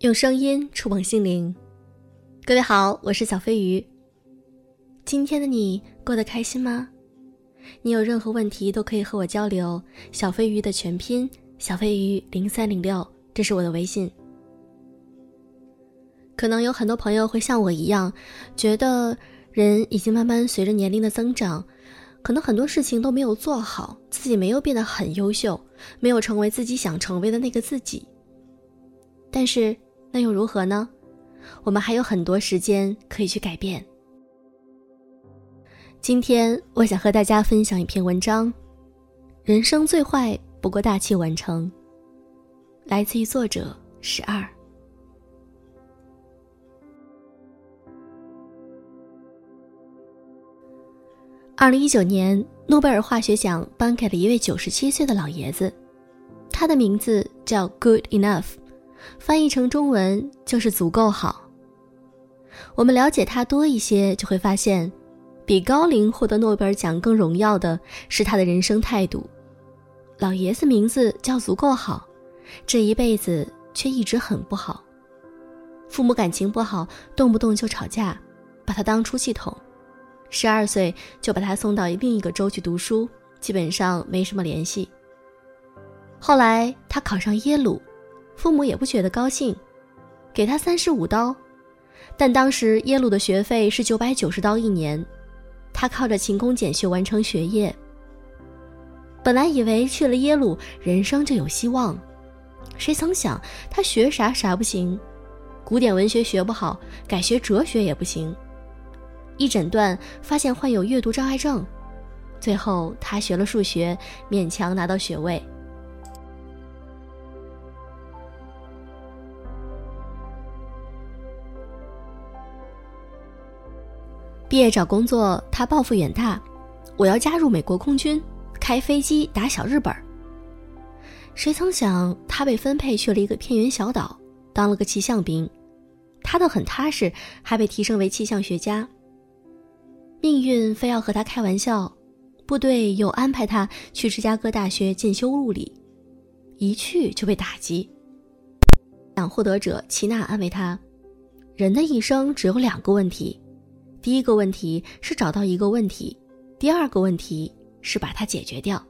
用声音触碰心灵，各位好，我是小飞鱼。今天的你过得开心吗？你有任何问题都可以和我交流。小飞鱼的全拼小飞鱼零三零六，这是我的微信。可能有很多朋友会像我一样，觉得人已经慢慢随着年龄的增长，可能很多事情都没有做好，自己没有变得很优秀，没有成为自己想成为的那个自己。但是。那又如何呢？我们还有很多时间可以去改变。今天我想和大家分享一篇文章：人生最坏不过大器晚成。来自于作者十二。二零一九年，诺贝尔化学奖颁给了一位九十七岁的老爷子，他的名字叫 Good Enough。翻译成中文就是足够好。我们了解他多一些，就会发现，比高龄获得诺贝尔奖更荣耀的是他的人生态度。老爷子名字叫足够好，这一辈子却一直很不好。父母感情不好，动不动就吵架，把他当出气筒。十二岁就把他送到另一个州去读书，基本上没什么联系。后来他考上耶鲁。父母也不觉得高兴，给他三十五刀，但当时耶鲁的学费是九百九十刀一年，他靠着勤工俭学完成学业。本来以为去了耶鲁人生就有希望，谁曾想他学啥啥不行，古典文学学不好，改学哲学也不行，一诊断发现患有阅读障碍症，最后他学了数学，勉强拿到学位。毕业找工作，他抱负远大，我要加入美国空军，开飞机打小日本。谁曾想，他被分配去了一个偏远小岛，当了个气象兵，他倒很踏实，还被提升为气象学家。命运非要和他开玩笑，部队又安排他去芝加哥大学进修物理，一去就被打击。奖获得者齐娜安慰他：“人的一生只有两个问题。”第一个问题是找到一个问题，第二个问题是把它解决掉。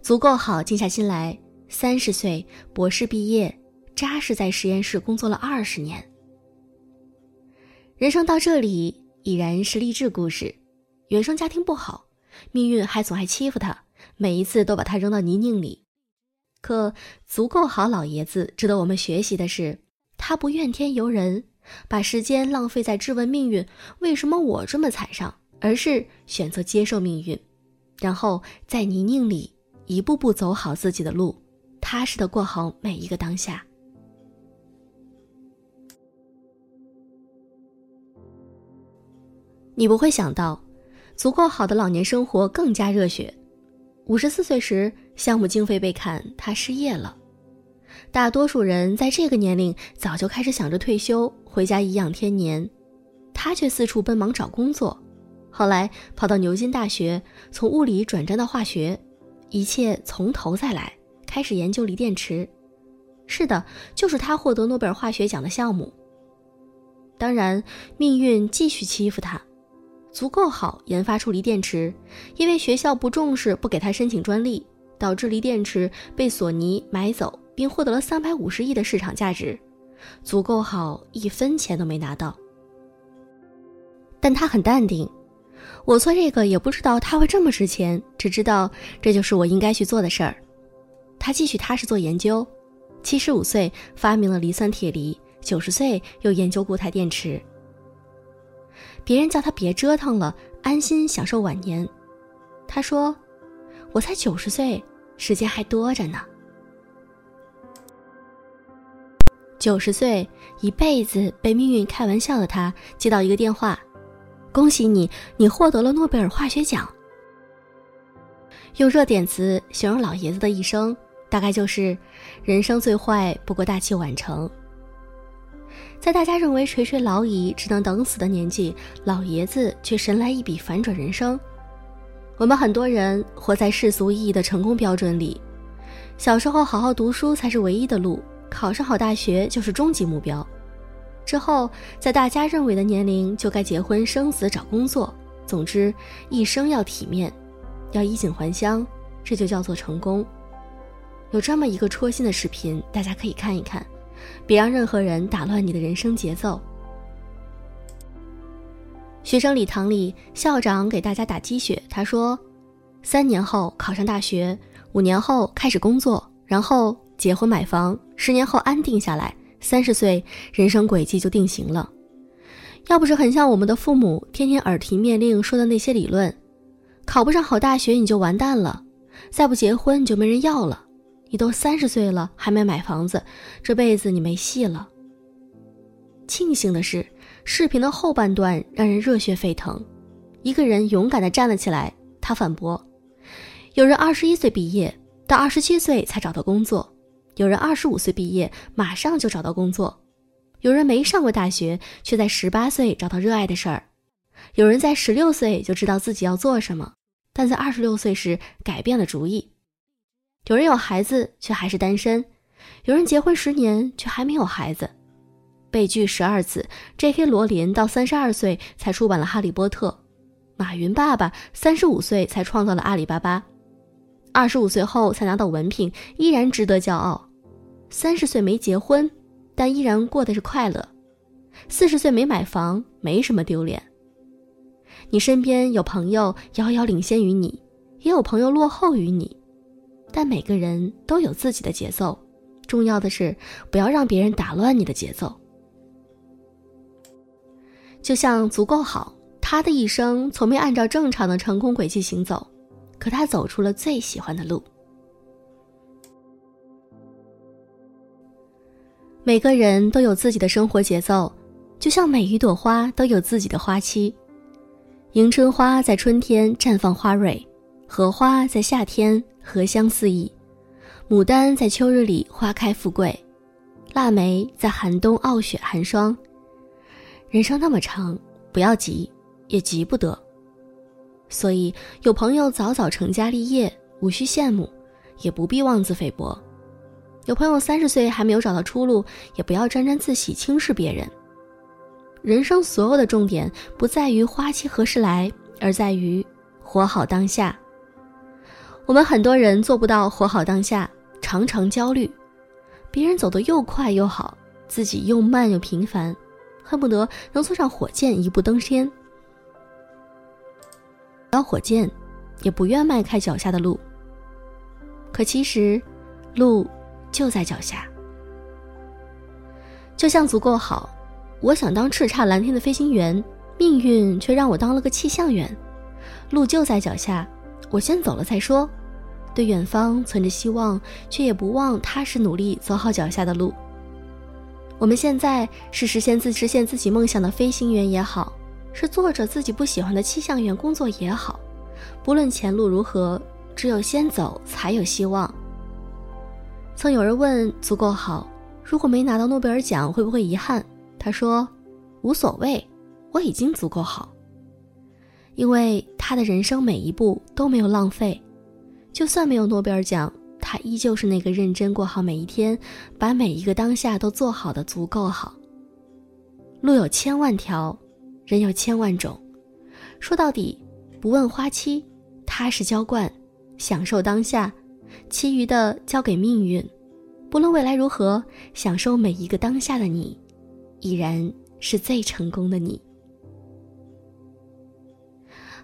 足够好，静下心来。三十岁，博士毕业，扎实在实验室工作了二十年。人生到这里已然是励志故事。原生家庭不好，命运还总爱欺负他，每一次都把他扔到泥泞里。可足够好，老爷子值得我们学习的是，他不怨天尤人。把时间浪费在质问命运为什么我这么惨上，而是选择接受命运，然后在泥泞里一步步走好自己的路，踏实的过好每一个当下。你不会想到，足够好的老年生活更加热血。五十四岁时，项目经费被砍，他失业了。大多数人在这个年龄早就开始想着退休回家颐养天年，他却四处奔忙找工作。后来跑到牛津大学，从物理转战到化学，一切从头再来，开始研究锂电池。是的，就是他获得诺贝尔化学奖的项目。当然，命运继续欺负他，足够好研发出锂电池，因为学校不重视，不给他申请专利，导致锂电池被索尼买走。并获得了三百五十亿的市场价值，足够好，一分钱都没拿到。但他很淡定，我做这个也不知道他会这么值钱，只知道这就是我应该去做的事儿。他继续踏实做研究，七十五岁发明了磷酸铁锂，九十岁又研究固态电池。别人叫他别折腾了，安心享受晚年。他说：“我才九十岁，时间还多着呢。”九十岁，一辈子被命运开玩笑的他，接到一个电话：“恭喜你，你获得了诺贝尔化学奖。”用热点词形容老爷子的一生，大概就是“人生最坏不过大器晚成”。在大家认为垂垂老矣、只能等死的年纪，老爷子却神来一笔反转人生。我们很多人活在世俗意义的成功标准里，小时候好好读书才是唯一的路。考上好大学就是终极目标。之后，在大家认为的年龄就该结婚生子、找工作，总之一生要体面，要衣锦还乡，这就叫做成功。有这么一个戳心的视频，大家可以看一看，别让任何人打乱你的人生节奏。学生礼堂里，校长给大家打鸡血，他说：“三年后考上大学，五年后开始工作，然后结婚买房，十年后安定下来，三十岁人生轨迹就定型了。要不是很像我们的父母天天耳提面令说的那些理论，考不上好大学你就完蛋了，再不结婚你就没人要了。”你都三十岁了还没买房子，这辈子你没戏了。庆幸的是，视频的后半段让人热血沸腾。一个人勇敢地站了起来，他反驳：有人二十一岁毕业，到二十七岁才找到工作；有人二十五岁毕业，马上就找到工作；有人没上过大学，却在十八岁找到热爱的事儿；有人在十六岁就知道自己要做什么，但在二十六岁时改变了主意。有人有孩子却还是单身，有人结婚十年却还没有孩子，被拒十二次。J.K. 罗琳到三十二岁才出版了《哈利波特》，马云爸爸三十五岁才创造了阿里巴巴，二十五岁后才拿到文凭，依然值得骄傲。三十岁没结婚，但依然过的是快乐。四十岁没买房，没什么丢脸。你身边有朋友遥遥领先于你，也有朋友落后于你。但每个人都有自己的节奏，重要的是不要让别人打乱你的节奏。就像足够好，他的一生从没按照正常的成功轨迹行走，可他走出了最喜欢的路。每个人都有自己的生活节奏，就像每一朵花都有自己的花期。迎春花在春天绽放花蕊，荷花在夏天。荷香四溢，牡丹在秋日里花开富贵，腊梅在寒冬傲雪寒霜。人生那么长，不要急，也急不得。所以有朋友早早成家立业，无需羡慕，也不必妄自菲薄；有朋友三十岁还没有找到出路，也不要沾沾自喜轻视别人。人生所有的重点不在于花期何时来，而在于活好当下。我们很多人做不到活好当下，常常焦虑，别人走得又快又好，自己又慢又平凡，恨不得能坐上火箭一步登天。要火箭，也不愿迈开脚下的路。可其实，路就在脚下。就像足够好，我想当叱咤蓝天的飞行员，命运却让我当了个气象员。路就在脚下，我先走了再说。对远方存着希望，却也不忘踏实努力走好脚下的路。我们现在是实现自实现自己梦想的飞行员也好，是做着自己不喜欢的气象员工作也好，不论前路如何，只有先走才有希望。曾有人问足够好，如果没拿到诺贝尔奖会不会遗憾？他说，无所谓，我已经足够好，因为他的人生每一步都没有浪费。就算没有诺贝尔奖，他依旧是那个认真过好每一天，把每一个当下都做好的足够好。路有千万条，人有千万种，说到底，不问花期，踏实浇灌，享受当下，其余的交给命运。不论未来如何，享受每一个当下的你，已然是最成功的你。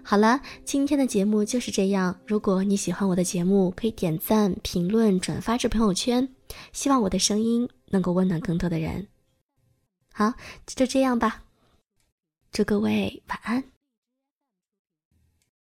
好了，今天的节目就是这样。如果你喜欢我的节目，可以点赞、评论、转发至朋友圈。希望我的声音能够温暖更多的人。好，就这样吧。祝各位晚安。